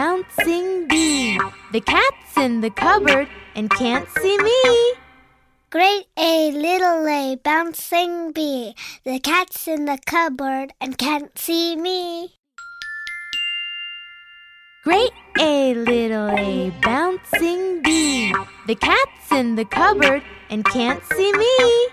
bouncing bee. The cat's in the cupboard and can't see me. Great A, little A, bouncing bee. The cat's in the cupboard and can't see me. Great A, little A, bouncing bee. The cat's in the cupboard and can't see me.